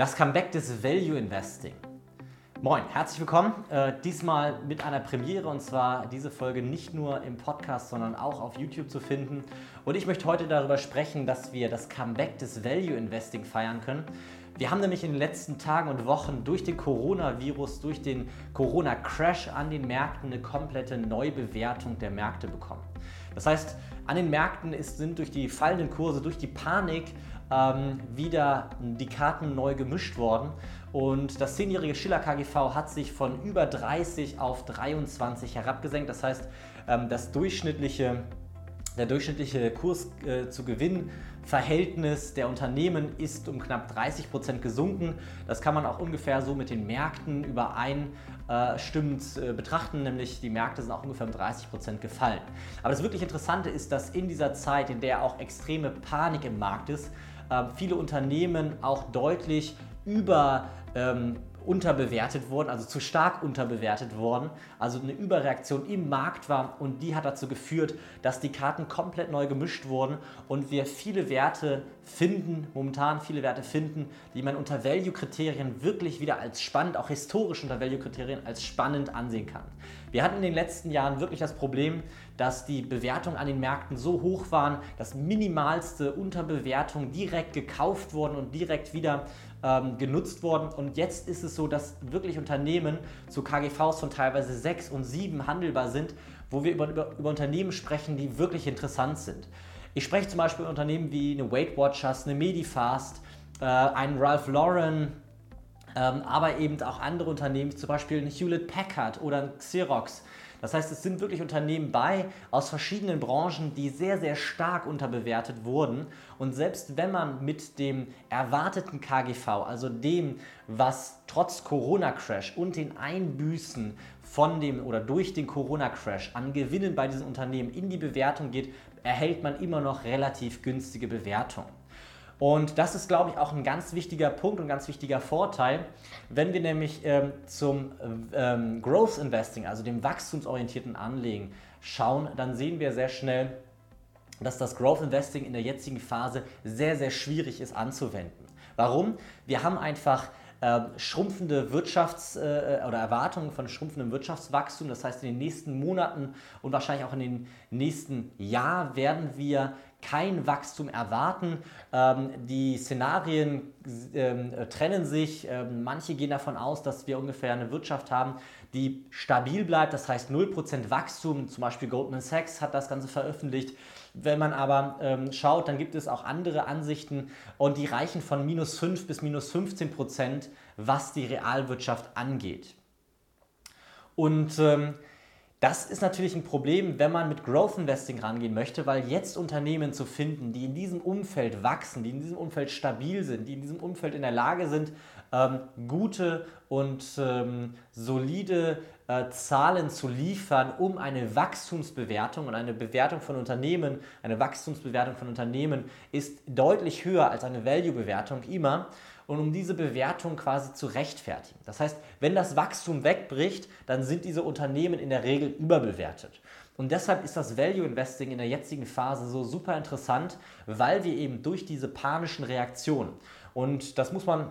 Das Comeback des Value Investing. Moin, herzlich willkommen. Äh, diesmal mit einer Premiere und zwar diese Folge nicht nur im Podcast, sondern auch auf YouTube zu finden. Und ich möchte heute darüber sprechen, dass wir das Comeback des Value Investing feiern können. Wir haben nämlich in den letzten Tagen und Wochen durch den Coronavirus, durch den Corona-Crash an den Märkten eine komplette Neubewertung der Märkte bekommen. Das heißt, an den Märkten ist, sind durch die fallenden Kurse, durch die Panik ähm, wieder die Karten neu gemischt worden. Und das 10-jährige Schiller KGV hat sich von über 30 auf 23 herabgesenkt. Das heißt, ähm, das durchschnittliche, der durchschnittliche Kurs äh, zu Gewinn Verhältnis der Unternehmen ist um knapp 30 Prozent gesunken. Das kann man auch ungefähr so mit den Märkten übereinstimmend äh, betrachten, nämlich die Märkte sind auch ungefähr um 30 Prozent gefallen. Aber das wirklich Interessante ist, dass in dieser Zeit, in der auch extreme Panik im Markt ist, äh, viele Unternehmen auch deutlich über ähm, unterbewertet wurden, also zu stark unterbewertet worden, also eine Überreaktion im Markt war und die hat dazu geführt, dass die Karten komplett neu gemischt wurden und wir viele Werte finden, momentan viele Werte finden, die man unter Value-Kriterien wirklich wieder als spannend, auch historisch unter Value-Kriterien als spannend ansehen kann. Wir hatten in den letzten Jahren wirklich das Problem, dass die Bewertungen an den Märkten so hoch waren, dass minimalste Unterbewertungen direkt gekauft wurden und direkt wieder ähm, genutzt wurden. Und jetzt ist es so, dass wirklich Unternehmen zu KGVs von teilweise 6 und 7 handelbar sind, wo wir über, über, über Unternehmen sprechen, die wirklich interessant sind. Ich spreche zum Beispiel über Unternehmen wie eine Weight Watchers, eine Medifast, äh, einen Ralph Lauren, ähm, aber eben auch andere Unternehmen, zum Beispiel ein Hewlett Packard oder ein Xerox. Das heißt, es sind wirklich Unternehmen bei aus verschiedenen Branchen, die sehr, sehr stark unterbewertet wurden. Und selbst wenn man mit dem erwarteten KGV, also dem, was trotz Corona-Crash und den Einbüßen von dem oder durch den Corona-Crash an Gewinnen bei diesen Unternehmen in die Bewertung geht, erhält man immer noch relativ günstige Bewertungen. Und das ist, glaube ich, auch ein ganz wichtiger Punkt und ganz wichtiger Vorteil, wenn wir nämlich ähm, zum ähm, Growth Investing, also dem wachstumsorientierten Anlegen, schauen, dann sehen wir sehr schnell, dass das Growth Investing in der jetzigen Phase sehr, sehr schwierig ist anzuwenden. Warum? Wir haben einfach äh, schrumpfende Wirtschafts- äh, oder Erwartungen von schrumpfendem Wirtschaftswachstum. Das heißt, in den nächsten Monaten und wahrscheinlich auch in den nächsten Jahr werden wir kein Wachstum erwarten. Ähm, die Szenarien ähm, trennen sich. Ähm, manche gehen davon aus, dass wir ungefähr eine Wirtschaft haben, die stabil bleibt, das heißt 0% Wachstum. Zum Beispiel Goldman Sachs hat das Ganze veröffentlicht. Wenn man aber ähm, schaut, dann gibt es auch andere Ansichten und die reichen von minus 5 bis minus 15% was die Realwirtschaft angeht. Und ähm, das ist natürlich ein Problem, wenn man mit Growth Investing rangehen möchte, weil jetzt Unternehmen zu finden, die in diesem Umfeld wachsen, die in diesem Umfeld stabil sind, die in diesem Umfeld in der Lage sind, ähm, gute und ähm, solide äh, Zahlen zu liefern, um eine Wachstumsbewertung und eine Bewertung von Unternehmen, eine Wachstumsbewertung von Unternehmen ist deutlich höher als eine Value-Bewertung immer und um diese Bewertung quasi zu rechtfertigen. Das heißt, wenn das Wachstum wegbricht, dann sind diese Unternehmen in der Regel überbewertet. Und deshalb ist das Value Investing in der jetzigen Phase so super interessant, weil wir eben durch diese panischen Reaktionen, und das muss man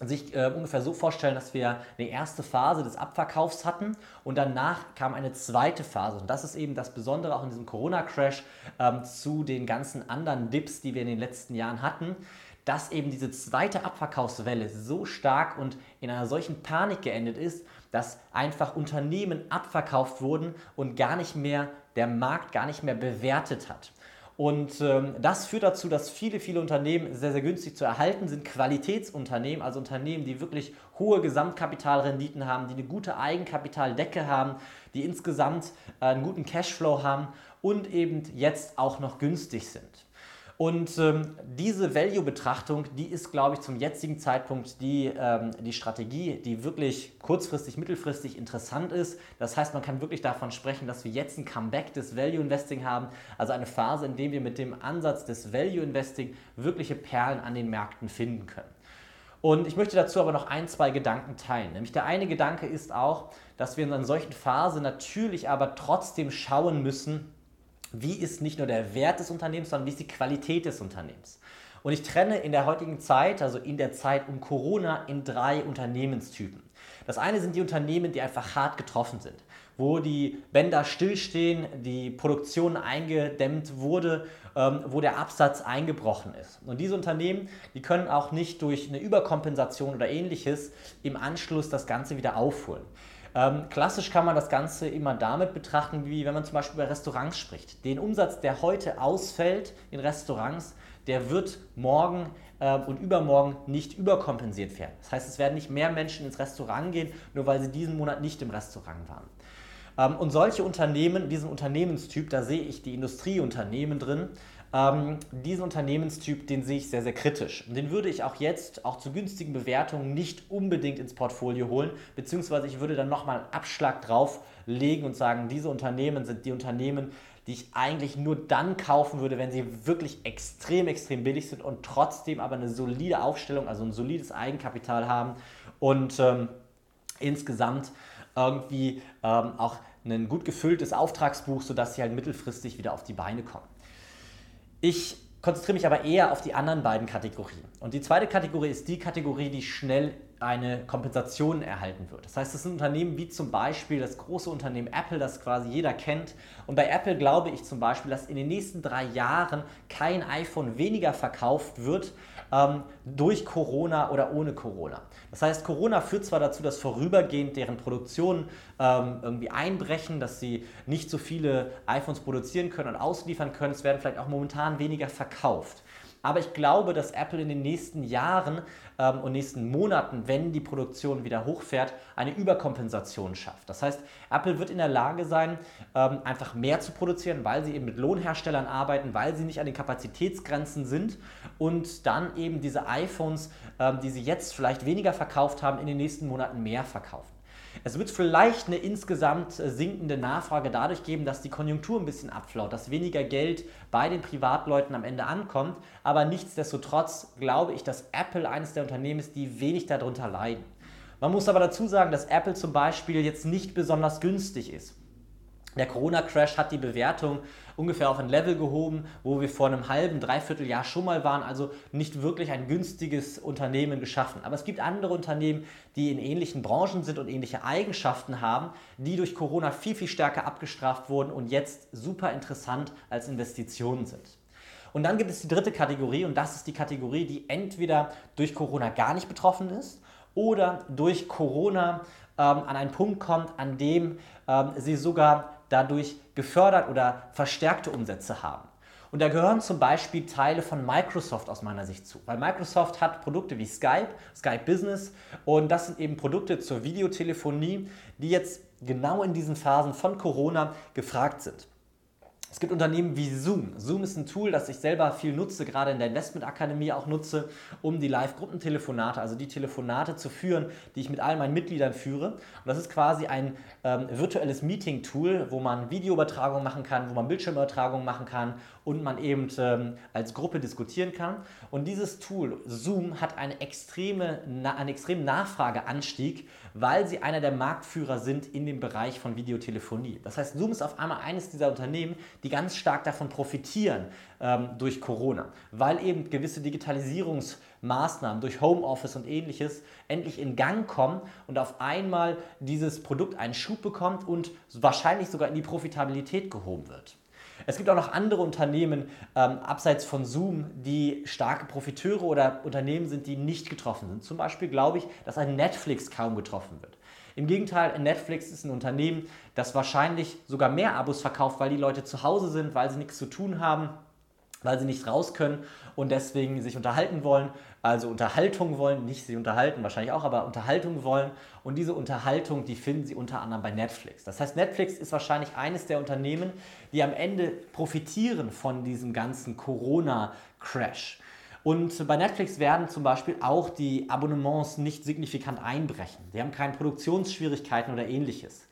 sich äh, ungefähr so vorstellen, dass wir eine erste Phase des Abverkaufs hatten und danach kam eine zweite Phase. Und das ist eben das Besondere auch in diesem Corona-Crash ähm, zu den ganzen anderen Dips, die wir in den letzten Jahren hatten dass eben diese zweite Abverkaufswelle so stark und in einer solchen Panik geendet ist, dass einfach Unternehmen abverkauft wurden und gar nicht mehr der Markt gar nicht mehr bewertet hat. Und ähm, das führt dazu, dass viele, viele Unternehmen sehr, sehr günstig zu erhalten sind. Qualitätsunternehmen, also Unternehmen, die wirklich hohe Gesamtkapitalrenditen haben, die eine gute Eigenkapitaldecke haben, die insgesamt äh, einen guten Cashflow haben und eben jetzt auch noch günstig sind. Und ähm, diese Value-Betrachtung, die ist, glaube ich, zum jetzigen Zeitpunkt die, ähm, die Strategie, die wirklich kurzfristig, mittelfristig interessant ist. Das heißt, man kann wirklich davon sprechen, dass wir jetzt ein Comeback des Value-Investing haben, also eine Phase, in der wir mit dem Ansatz des Value-Investing wirkliche Perlen an den Märkten finden können. Und ich möchte dazu aber noch ein, zwei Gedanken teilen. Nämlich der eine Gedanke ist auch, dass wir in einer solchen Phase natürlich aber trotzdem schauen müssen, wie ist nicht nur der Wert des Unternehmens, sondern wie ist die Qualität des Unternehmens. Und ich trenne in der heutigen Zeit, also in der Zeit um Corona, in drei Unternehmenstypen. Das eine sind die Unternehmen, die einfach hart getroffen sind, wo die Bänder stillstehen, die Produktion eingedämmt wurde, ähm, wo der Absatz eingebrochen ist. Und diese Unternehmen, die können auch nicht durch eine Überkompensation oder ähnliches im Anschluss das Ganze wieder aufholen. Ähm, klassisch kann man das Ganze immer damit betrachten, wie wenn man zum Beispiel über Restaurants spricht. Den Umsatz, der heute ausfällt in Restaurants, der wird morgen äh, und übermorgen nicht überkompensiert werden. Das heißt, es werden nicht mehr Menschen ins Restaurant gehen, nur weil sie diesen Monat nicht im Restaurant waren. Ähm, und solche Unternehmen, diesen Unternehmenstyp, da sehe ich die Industrieunternehmen drin, ähm, diesen Unternehmenstyp, den sehe ich sehr, sehr kritisch. Und den würde ich auch jetzt, auch zu günstigen Bewertungen, nicht unbedingt ins Portfolio holen, beziehungsweise ich würde dann nochmal einen Abschlag drauflegen und sagen, diese Unternehmen sind die Unternehmen, die ich eigentlich nur dann kaufen würde, wenn sie wirklich extrem, extrem billig sind und trotzdem aber eine solide Aufstellung, also ein solides Eigenkapital haben und ähm, insgesamt irgendwie ähm, auch ein gut gefülltes Auftragsbuch, sodass sie halt mittelfristig wieder auf die Beine kommen. Ich konzentriere mich aber eher auf die anderen beiden Kategorien. Und die zweite Kategorie ist die Kategorie, die schnell eine Kompensation erhalten wird. Das heißt, das sind Unternehmen wie zum Beispiel das große Unternehmen Apple, das quasi jeder kennt. Und bei Apple glaube ich zum Beispiel, dass in den nächsten drei Jahren kein iPhone weniger verkauft wird ähm, durch Corona oder ohne Corona. Das heißt, Corona führt zwar dazu, dass vorübergehend deren Produktionen ähm, irgendwie einbrechen, dass sie nicht so viele iPhones produzieren können und ausliefern können. Es werden vielleicht auch momentan weniger verkauft. Aber ich glaube, dass Apple in den nächsten Jahren ähm, und nächsten Monaten, wenn die Produktion wieder hochfährt, eine Überkompensation schafft. Das heißt, Apple wird in der Lage sein, ähm, einfach mehr zu produzieren, weil sie eben mit Lohnherstellern arbeiten, weil sie nicht an den Kapazitätsgrenzen sind und dann eben diese iPhones, ähm, die sie jetzt vielleicht weniger verkauft haben, in den nächsten Monaten mehr verkaufen. Es wird vielleicht eine insgesamt äh, sinkende Nachfrage dadurch geben, dass die Konjunktur ein bisschen abflaut, dass weniger Geld bei den Privatleuten am Ende ankommt. Aber nichtsdestotrotz glaube ich, dass Apple eines der Unternehmen ist, die wenig darunter leiden. Man muss aber dazu sagen, dass Apple zum Beispiel jetzt nicht besonders günstig ist. Der Corona-Crash hat die Bewertung ungefähr auf ein Level gehoben, wo wir vor einem halben, dreiviertel Jahr schon mal waren, also nicht wirklich ein günstiges Unternehmen geschaffen. Aber es gibt andere Unternehmen, die in ähnlichen Branchen sind und ähnliche Eigenschaften haben, die durch Corona viel, viel stärker abgestraft wurden und jetzt super interessant als Investitionen sind. Und dann gibt es die dritte Kategorie und das ist die Kategorie, die entweder durch Corona gar nicht betroffen ist oder durch Corona ähm, an einen Punkt kommt, an dem ähm, sie sogar dadurch gefördert oder verstärkte Umsätze haben. Und da gehören zum Beispiel Teile von Microsoft aus meiner Sicht zu. Weil Microsoft hat Produkte wie Skype, Skype Business und das sind eben Produkte zur Videotelefonie, die jetzt genau in diesen Phasen von Corona gefragt sind. Es gibt Unternehmen wie Zoom. Zoom ist ein Tool, das ich selber viel nutze, gerade in der Investmentakademie auch nutze, um die Live-Gruppentelefonate, also die Telefonate zu führen, die ich mit all meinen Mitgliedern führe. Und das ist quasi ein ähm, virtuelles Meeting-Tool, wo man Videoübertragung machen kann, wo man Bildschirmübertragung machen kann und man eben ähm, als Gruppe diskutieren kann. Und dieses Tool, Zoom, hat eine extreme, na, einen extremen Nachfrageanstieg, weil sie einer der Marktführer sind in dem Bereich von Videotelefonie. Das heißt, Zoom ist auf einmal eines dieser Unternehmen, die ganz stark davon profitieren ähm, durch Corona, weil eben gewisse Digitalisierungsmaßnahmen durch Homeoffice und ähnliches endlich in Gang kommen und auf einmal dieses Produkt einen Schub bekommt und wahrscheinlich sogar in die Profitabilität gehoben wird. Es gibt auch noch andere Unternehmen ähm, abseits von Zoom, die starke Profiteure oder Unternehmen sind, die nicht getroffen sind. Zum Beispiel glaube ich, dass ein Netflix kaum getroffen wird. Im Gegenteil, Netflix ist ein Unternehmen, das wahrscheinlich sogar mehr Abos verkauft, weil die Leute zu Hause sind, weil sie nichts zu tun haben weil sie nicht raus können und deswegen sich unterhalten wollen, also Unterhaltung wollen, nicht sie unterhalten, wahrscheinlich auch, aber Unterhaltung wollen. Und diese Unterhaltung, die finden sie unter anderem bei Netflix. Das heißt, Netflix ist wahrscheinlich eines der Unternehmen, die am Ende profitieren von diesem ganzen Corona-Crash. Und bei Netflix werden zum Beispiel auch die Abonnements nicht signifikant einbrechen. Sie haben keine Produktionsschwierigkeiten oder ähnliches.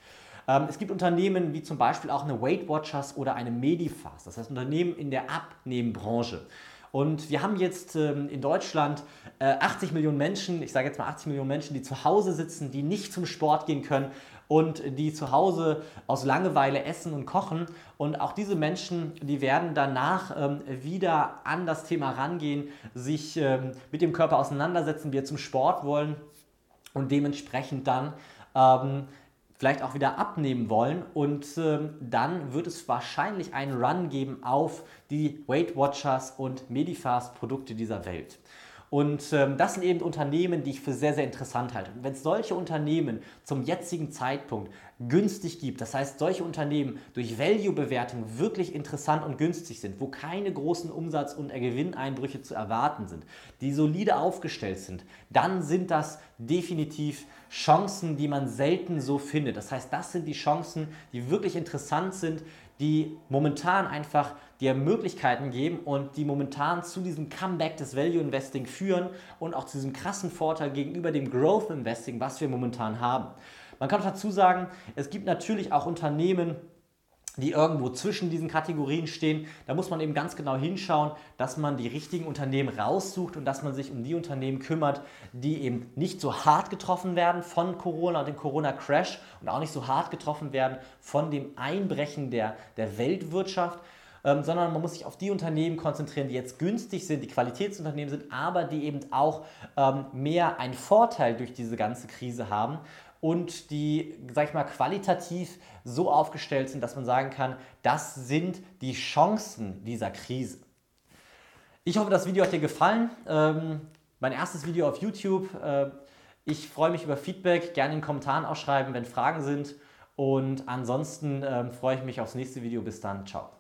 Ähm, es gibt Unternehmen wie zum Beispiel auch eine Weight Watchers oder eine Medifast, das heißt Unternehmen in der Abnehmbranche. Und wir haben jetzt ähm, in Deutschland äh, 80 Millionen Menschen, ich sage jetzt mal 80 Millionen Menschen, die zu Hause sitzen, die nicht zum Sport gehen können und die zu Hause aus Langeweile essen und kochen. Und auch diese Menschen, die werden danach ähm, wieder an das Thema rangehen, sich ähm, mit dem Körper auseinandersetzen, wir zum Sport wollen und dementsprechend dann ähm, vielleicht auch wieder abnehmen wollen. Und ähm, dann wird es wahrscheinlich einen Run geben auf die Weight Watchers und Medifast Produkte dieser Welt. Und ähm, das sind eben Unternehmen, die ich für sehr, sehr interessant halte. Und wenn es solche Unternehmen zum jetzigen Zeitpunkt günstig gibt, das heißt solche Unternehmen durch Value-Bewertung wirklich interessant und günstig sind, wo keine großen Umsatz- und Gewinneinbrüche zu erwarten sind, die solide aufgestellt sind, dann sind das definitiv Chancen, die man selten so findet. Das heißt, das sind die Chancen, die wirklich interessant sind, die momentan einfach dir Möglichkeiten geben und die momentan zu diesem Comeback des Value Investing führen und auch zu diesem krassen Vorteil gegenüber dem Growth Investing, was wir momentan haben. Man kann dazu sagen, es gibt natürlich auch Unternehmen, die irgendwo zwischen diesen Kategorien stehen. Da muss man eben ganz genau hinschauen, dass man die richtigen Unternehmen raussucht und dass man sich um die Unternehmen kümmert, die eben nicht so hart getroffen werden von Corona und dem Corona-Crash und auch nicht so hart getroffen werden von dem Einbrechen der, der Weltwirtschaft. Ähm, sondern man muss sich auf die Unternehmen konzentrieren, die jetzt günstig sind, die Qualitätsunternehmen sind, aber die eben auch ähm, mehr einen Vorteil durch diese ganze Krise haben und die, sag ich mal, qualitativ so aufgestellt sind, dass man sagen kann, das sind die Chancen dieser Krise. Ich hoffe, das Video hat dir gefallen. Ähm, mein erstes Video auf YouTube. Äh, ich freue mich über Feedback, gerne in den Kommentaren auch schreiben, wenn Fragen sind. Und ansonsten äh, freue ich mich aufs nächste Video. Bis dann, ciao.